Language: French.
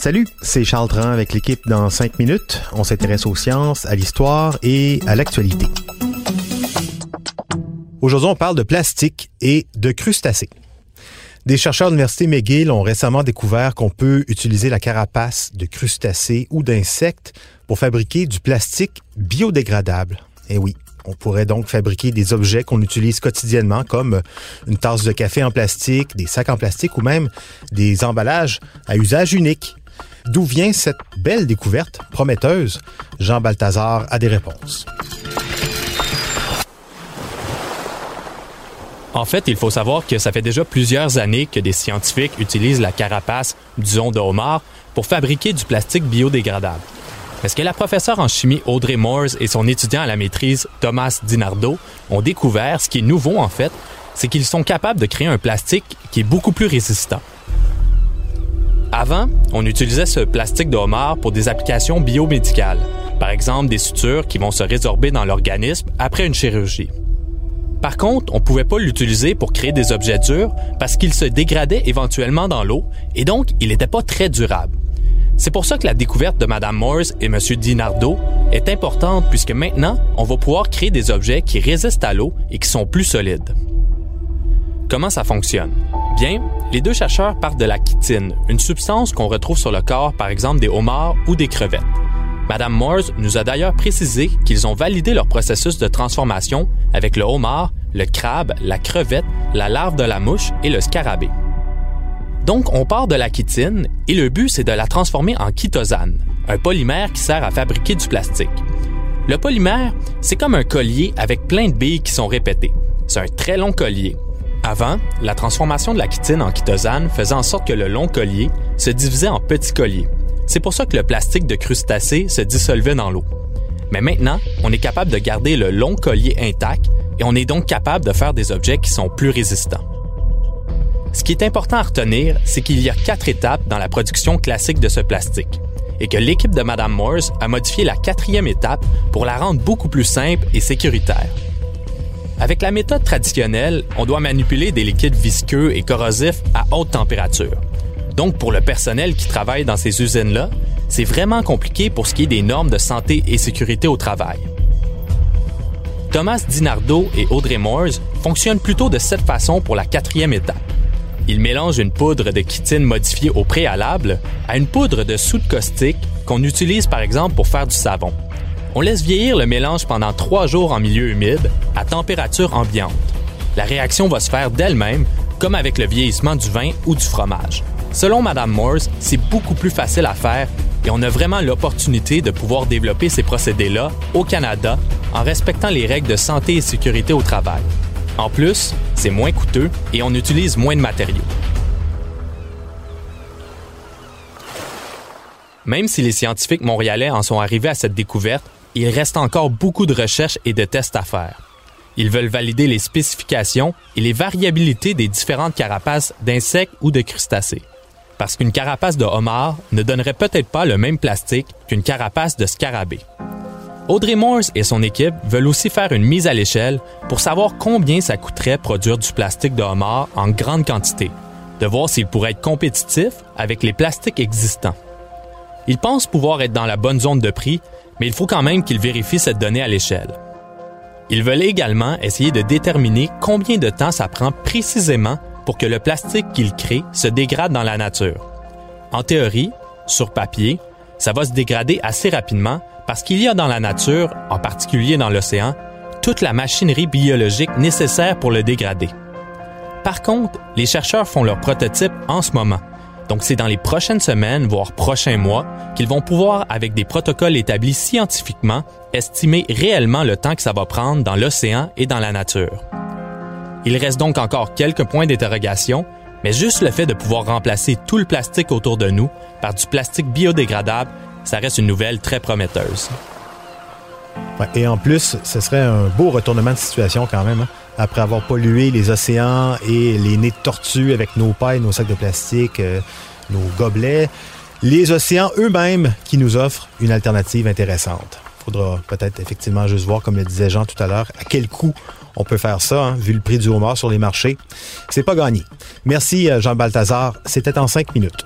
Salut, c'est Charles Dran avec l'équipe dans 5 minutes. On s'intéresse aux sciences, à l'histoire et à l'actualité. Aujourd'hui, on parle de plastique et de crustacés. Des chercheurs de l'Université McGill ont récemment découvert qu'on peut utiliser la carapace de crustacés ou d'insectes pour fabriquer du plastique biodégradable. Eh oui, on pourrait donc fabriquer des objets qu'on utilise quotidiennement comme une tasse de café en plastique, des sacs en plastique ou même des emballages à usage unique. D'où vient cette belle découverte prometteuse? Jean Balthazar a des réponses. En fait, il faut savoir que ça fait déjà plusieurs années que des scientifiques utilisent la carapace, disons, de homard pour fabriquer du plastique biodégradable. Est-ce que la professeure en chimie Audrey Moores et son étudiant à la maîtrise Thomas Dinardo ont découvert ce qui est nouveau en fait, c'est qu'ils sont capables de créer un plastique qui est beaucoup plus résistant. Avant, on utilisait ce plastique de homard pour des applications biomédicales, par exemple des sutures qui vont se résorber dans l'organisme après une chirurgie. Par contre, on ne pouvait pas l'utiliser pour créer des objets durs parce qu'il se dégradait éventuellement dans l'eau et donc il n'était pas très durable. C'est pour ça que la découverte de Mme Morse et M. Dinardo est importante puisque maintenant, on va pouvoir créer des objets qui résistent à l'eau et qui sont plus solides. Comment ça fonctionne? Bien, les deux chercheurs partent de la chitine, une substance qu'on retrouve sur le corps par exemple des homards ou des crevettes. Madame Morse nous a d'ailleurs précisé qu'ils ont validé leur processus de transformation avec le homard, le crabe, la crevette, la larve de la mouche et le scarabée. Donc, on part de la chitine et le but, c'est de la transformer en chitosane, un polymère qui sert à fabriquer du plastique. Le polymère, c'est comme un collier avec plein de billes qui sont répétées. C'est un très long collier. Avant, la transformation de la chitine en chitosane faisait en sorte que le long collier se divisait en petits colliers. C'est pour ça que le plastique de crustacés se dissolvait dans l'eau. Mais maintenant, on est capable de garder le long collier intact et on est donc capable de faire des objets qui sont plus résistants. Ce qui est important à retenir, c'est qu'il y a quatre étapes dans la production classique de ce plastique et que l'équipe de Madame Morse a modifié la quatrième étape pour la rendre beaucoup plus simple et sécuritaire. Avec la méthode traditionnelle, on doit manipuler des liquides visqueux et corrosifs à haute température. Donc, pour le personnel qui travaille dans ces usines-là, c'est vraiment compliqué pour ce qui est des normes de santé et sécurité au travail. Thomas Dinardo et Audrey Moores fonctionnent plutôt de cette façon pour la quatrième étape. Ils mélangent une poudre de chitine modifiée au préalable à une poudre de soude caustique qu'on utilise par exemple pour faire du savon. On laisse vieillir le mélange pendant trois jours en milieu humide à température ambiante. La réaction va se faire d'elle-même, comme avec le vieillissement du vin ou du fromage. Selon Mme Morse, c'est beaucoup plus facile à faire et on a vraiment l'opportunité de pouvoir développer ces procédés-là au Canada en respectant les règles de santé et sécurité au travail. En plus, c'est moins coûteux et on utilise moins de matériaux. Même si les scientifiques montréalais en sont arrivés à cette découverte, il reste encore beaucoup de recherches et de tests à faire. Ils veulent valider les spécifications et les variabilités des différentes carapaces d'insectes ou de crustacés parce qu'une carapace de homard ne donnerait peut-être pas le même plastique qu'une carapace de scarabée. Audrey Morse et son équipe veulent aussi faire une mise à l'échelle pour savoir combien ça coûterait produire du plastique de homard en grande quantité, de voir s'il pourrait être compétitif avec les plastiques existants. Ils pensent pouvoir être dans la bonne zone de prix, mais il faut quand même qu'ils vérifient cette donnée à l'échelle. Ils veulent également essayer de déterminer combien de temps ça prend précisément pour que le plastique qu'il crée se dégrade dans la nature. En théorie, sur papier, ça va se dégrader assez rapidement parce qu'il y a dans la nature, en particulier dans l'océan, toute la machinerie biologique nécessaire pour le dégrader. Par contre, les chercheurs font leur prototype en ce moment. Donc c'est dans les prochaines semaines, voire prochains mois, qu'ils vont pouvoir, avec des protocoles établis scientifiquement, estimer réellement le temps que ça va prendre dans l'océan et dans la nature. Il reste donc encore quelques points d'interrogation, mais juste le fait de pouvoir remplacer tout le plastique autour de nous par du plastique biodégradable, ça reste une nouvelle très prometteuse. et en plus, ce serait un beau retournement de situation quand même. Hein. Après avoir pollué les océans et les nez de tortues avec nos pailles, nos sacs de plastique, euh, nos gobelets, les océans eux-mêmes qui nous offrent une alternative intéressante. Faudra peut-être effectivement juste voir, comme le disait Jean tout à l'heure, à quel coût on peut faire ça, hein, vu le prix du homard sur les marchés. C'est pas gagné. Merci, euh, Jean Balthazar. C'était en cinq minutes.